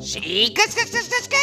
しかしかしかしかしか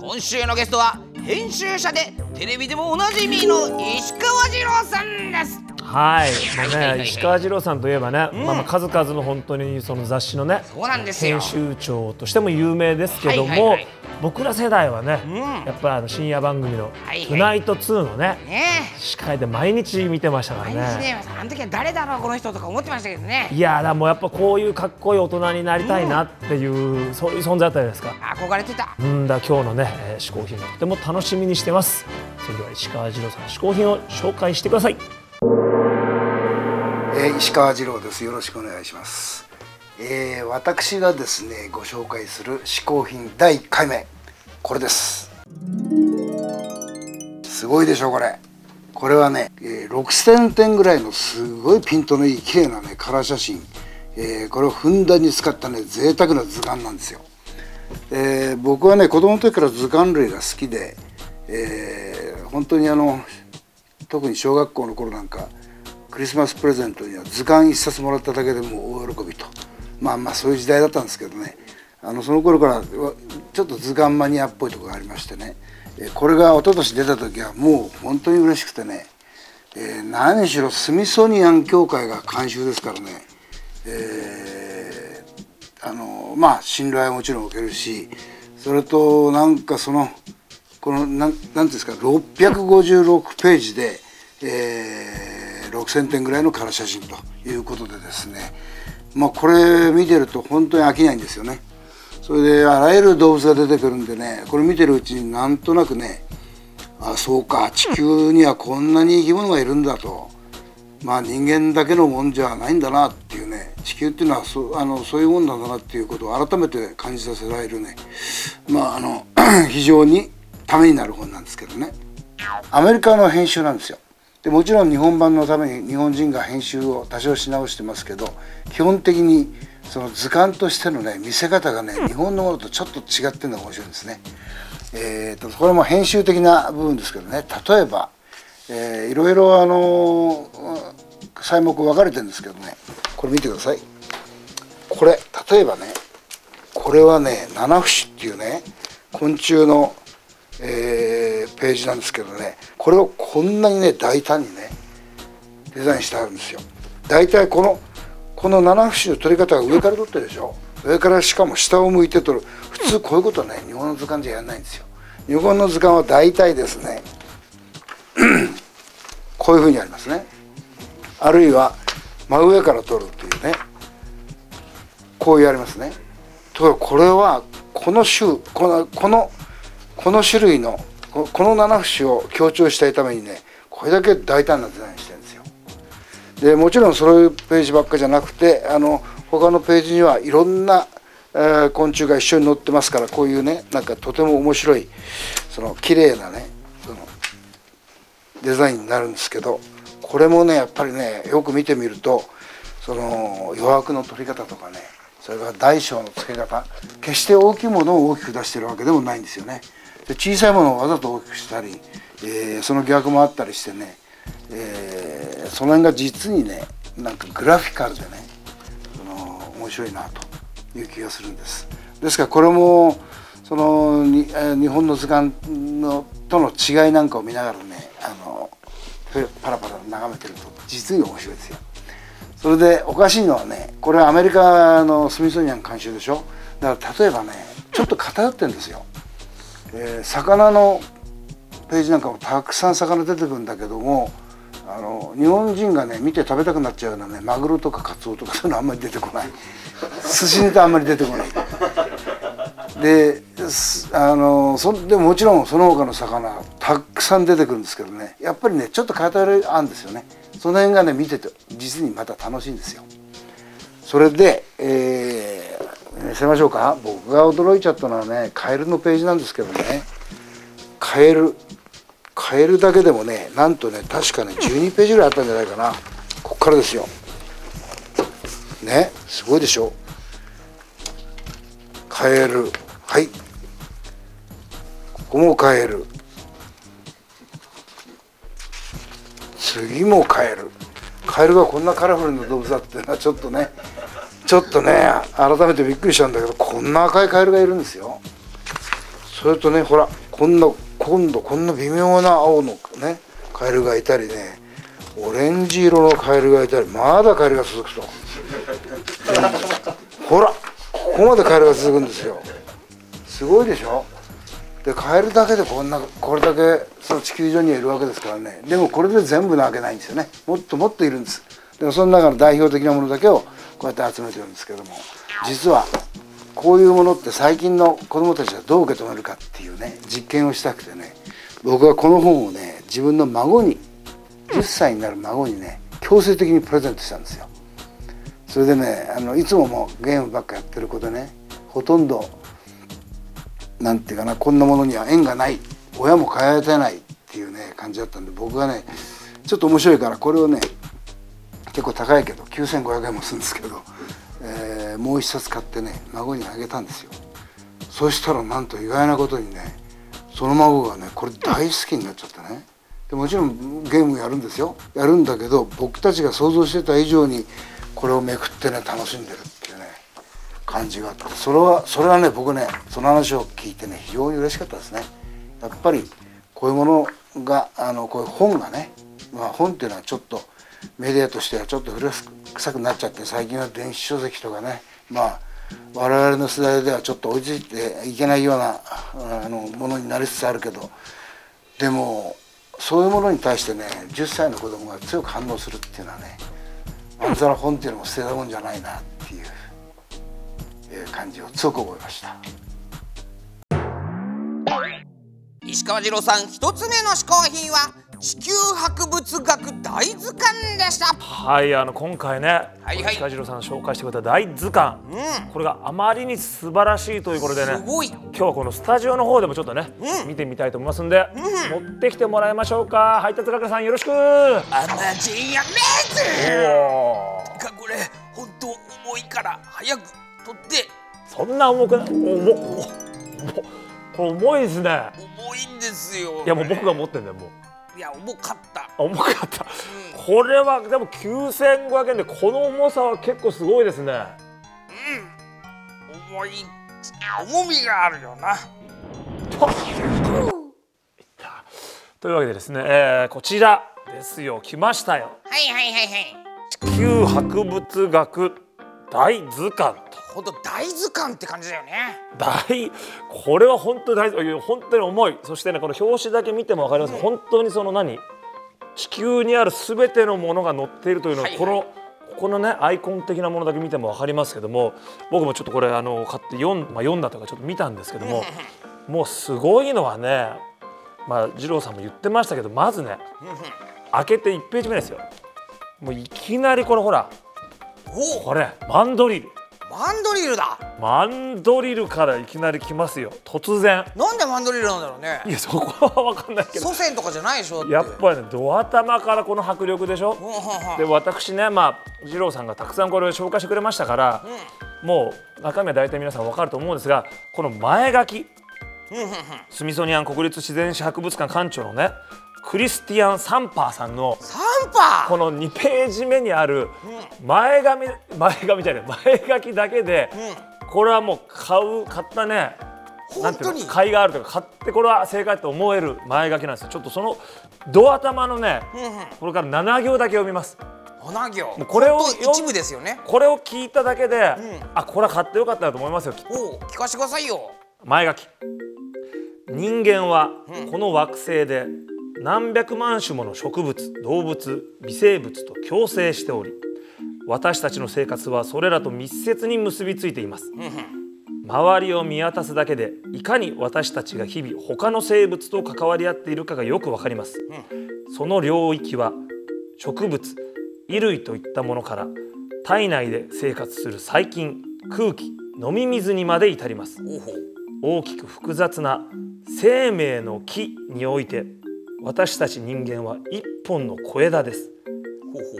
今週のゲストは編集者でテレビでもおなじみの石川次郎さんですはい、まあね、石川次郎さんといえばね、うんまあ、まあ数々の本当にその雑誌のねそうなんですよ編集長としても有名ですけども、はいはいはい僕ら世代はね、うんやっぱりあの深夜番組のはいはい「トゥナイト2」のねね司会で毎日見てましたからえ毎日ね。ねあの時は誰だろうこの人とか思ってましたけどねいやだもうやっぱこういうかっこいい大人になりたいなっていう、そういう存在だったじゃないですか。憧れてたうんだ今日のね、えー、嗜好品とても楽しみにしてます。それでは石川次郎さんの嗜好品を紹介してください。えー石川次郎です。よろしくお願いします。えー私がですねご紹介する嗜好品第1回目これです。すごいでしょこれ。これはね、えー6000点ぐらいのすごいピントのいい綺麗なねカラー写真、えーこれをふんだんに使ったね贅沢な図鑑なんですよ。えー僕はね子供の時から図鑑類が好きで、えー本当にあの特に小学校の頃なんかクリスマスプレゼントには図鑑一冊もらっただけでも大喜びとまあまあそういう時代だったんですけどねあのその頃からちょっと図鑑マニアっぽいところがありましてね。これが一昨年出た時はもう本当に嬉しくてね、えー何しろスミソニアン協会が監修ですからね、えーあのまあ信頼はもちろん受けるしそれとなんかそのこのなんなんていうんですか656ページで、えー6,000点ぐらいのカラー写真ということでですね。まあこれ見てると本当に飽きないんですよね。それであらゆる動物が出てくるんでねこれ見てるうちになんとなくねあそうか地球にはこんなに生き物がいるんだと。まあ人間だけのもんじゃないんだなっていうね地球っていうのはそあのそういうもんなんだなっていうことを改めて感じさせられるね。まああの 非常にためになる本なんですけどね。アメリカの編集なんですよ。でもちろん日本版のために日本人が編集を多少し直してますけど基本的にその図鑑としてのね見せ方がね日本のものとちょっと違ってるのが面白いんですね。えー、とこれも編集的な部分ですけどね例えば、えーいろいろあのー細目分かれてるんですけどねこれ見てください。これ例えばねこれはね七節っていうね昆虫の、えーページなんですけどねこれをこんなにね大胆にねデザインしてあるんですよ。大体このこの七節の取り方が上から取ってるでしょ。上からしかも下を向いて取る。普通こういうことはね日本の図鑑じゃやらないんですよ。日本の図鑑は大体ですね。こういうふうにありますね。あるいは真上から取るっていうね。こうやりますね。ところがこれはこの種このこのこの種類のこの七節を強調したいためにねこれだけ大胆なデザインしてでもちろんそういうページばっかじゃなくてあの他のページにはいろんな、えー昆虫が一緒に載ってますからこういうねなんかとても面白いその綺麗なねそのデザインになるんですけどこれもねやっぱりねよく見てみるとその余白の取り方とかねそれから大小の付け方決して大きいものを大きく出してるわけでもないんですよね。で小さいものをわざと大きくしたり、えーその逆もあったりしてね、えーその辺が実にねなんかグラフィカルでねその面白いなという気がするんです。ですからこれもそのに、え日本の図鑑のとの違いなんかを見ながらねあのパラパラ眺めてると実に面白いですよ。それでおかしいのはねこれはアメリカのスミソニアン監修でしょだから例えばねちょっと偏ってんですよ。えー魚のページなんかもたくさん魚出てくるんだけどもあの日本人がね見て食べたくなっちゃうようなねマグロとかカツオとかそういうのあんまり出てこない。寿司ネタあんまり出てこない。であのそでもちろんその他の魚たくさん出てくるんですけどね。やっぱりねちょっと偏りあるんですよね。その辺がね見てて実にまた楽しいんですよ。それで、えー見せましょうか。僕が驚いちゃったのはねカエルのページなんですけどね。カエル。カエルだけでもねなんとね確かね12ページぐらいあったんじゃないかな。こっからですよ。ねすごいでしょ。カエルはい。ここもカエル次もカエルカエルがこんなカラフルな動物だっていうのはちょっとねちょっとね改めてびっくりしたんだけどこんな赤いカエルがいるんですよ。それとねほら。こんな今度こんな微妙な青のねカエルがいたりねオレンジ色のカエルがいたりまだカエルが続くとほらここまでカエルが続くんですよ。すごいでしょ？でカエルだけでこんなこれだけその地球上にはいるわけですからね。でもこれで全部なわけないんですよね。もっともっといるんです。でもその中の代表的なものだけをこうやって集めてるんですけども。実はこういうものって最近の子どもたちはどう受け止めるかっていうね実験をしたくてね僕はこの本をね自分の孫に10歳になる孫にね強制的にプレゼントしたんですよ。それでねあのいつももうゲームばっかやってる子でねほとんどなんていうかなこんなものには縁がない親も通えてないっていうね感じだったんで僕がねちょっと面白いからこれをね結構高いけど9500円もするんですけど、えーもう一冊買ってね孫にあげたんですよ。そしたらなんと意外なことにねその孫がねこれ大好きになっちゃってね。でもちろんゲームやるんですよ。やるんだけど僕たちが想像してた以上にこれをめくってね楽しんでるっていうね感じがあってそれはそれはね僕ねその話を聞いてね非常に嬉しかったですね。やっぱりこういうものがあのこういう本がね、まあ、本っていうのはちょっとメディアとしてはちょっと古臭くなっちゃって最近は電子書籍とかね。まあ我々の世代ではちょっと追いついていけないようなあのものになりつつあるけど。でもそういうものに対してね10歳の子供が強く反応するっていうのはねまんざら本っていうのも捨てたもんじゃないなっていうえ感じを強く思いました。石川次郎さん一つ目の嗜好品は？地球博物学大図鑑でした。はいあの今回ね、はいはい。石川次郎さん紹介してくれた大図鑑、うこれがあまりに素晴らしいということでねすごい。今日はこのスタジオの方でもちょっとね、うん。見てみたいと思いますんで、持ってきてもらいましょうか。配達係さんよろしく。おアマジンやめーおかこれ本当重いから早く取って。そんな重くない？重重重これ重いですね。重いんですよ。いやもう僕が持ってんだよもういや重かった。あ重かった、これはでも9500円でこの重さは結構すごいですね。うん。重い重みがあるよな。というわけでですね、えーこちらですよ。来ましたよ。はいはいはいはい。地球博物学大図鑑とほんと大図鑑って感じだよね。大これは本当に大本当に重い。そしてねこの表紙だけ見ても分かります、本当にその何？地球にある全てのものが載っているというのは、はいはい。このここのねアイコン的なものだけ見ても分かりますけども僕もちょっとこれあの買って読ん,、まあ、読んだとかちょっと見たんですけどももうすごいのはねまあ二郎さんも言ってましたけどまずね開けて1ページ目ですよ。もういきなりこのほらおこれマンドリルマンドリルだ。マンドリルからいきなり来ますよ。突然。なんでマンドリルなんだろうね。いやそこは分かんないけど。祖先とかじゃないでしょやっぱりねド頭からこの迫力でしょ？うんうんうん。で私ねまあ二郎さんがたくさんこれを紹介してくれましたから、もう中身は大体皆さん分かると思うんですがこの前書き。うんうんうん。スミソニアン国立自然史博物館館長のねクリスティアン・サンパーさんのサンパこの2ページ目にある前紙前紙じゃない前書きだけでうん。これはもう買う買ったね。本当に？の買いがあるとか買ってこれは正解と思える前書きなんですよ。ちょっとそのド頭のねこれから7行だけ読みます。花行。もうこれを一部ですよね。これを聞いただけで、ん。あこれは買ってよかったなと思いますよおう聞かせてくださいよ。前書き。人間はうん。この惑星で何百万種もの植物動物微生物と共生しており私たちの生活はそれらと密接に結びついています。周りを見渡すだけでいかに私たちが日々他の生物と関わり合っているかがよくわかります、その領域は植物衣類といったものから体内で生活する細菌空気飲み水にまで至ります。大きく複雑な生命の木において私たち人間は一本の小枝です。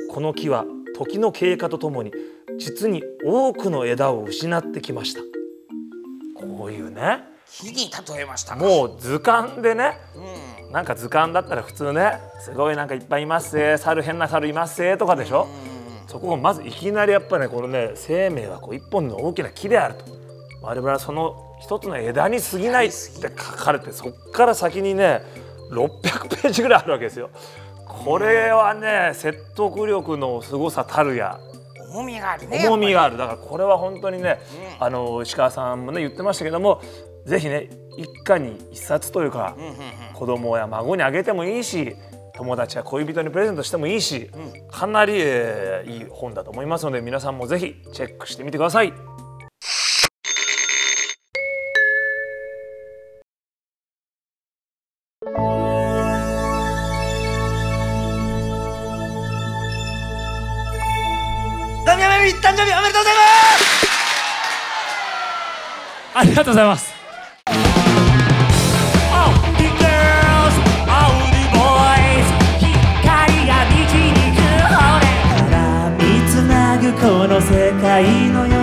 この木は時の経過とともに実に多くの枝を失ってきました。こういうね木に例えましたか。もう図鑑でねうん。なんか図鑑だったら普通ねすごいなんかいっぱいいますぜ猿変な猿いますぜとかでしょ？そこをまずいきなりやっぱねこのね生命はこう一本の大きな木であると。我々はその一つの枝に過ぎないって書かれてそっから先にね600ページぐらいあるわけですよ。これはね説得力の凄さたるや。重みがあるね重みがある。だからこれは本当にね、あの石川さんもね言ってましたけどもぜひね一家に一冊というか、子供や孫にあげてもいいし友達や恋人にプレゼントしてもいいし、かなり、えーいい本だと思いますので皆さんもぜひチェックしてみてください。ありがとうございます。見つなぐこの世界の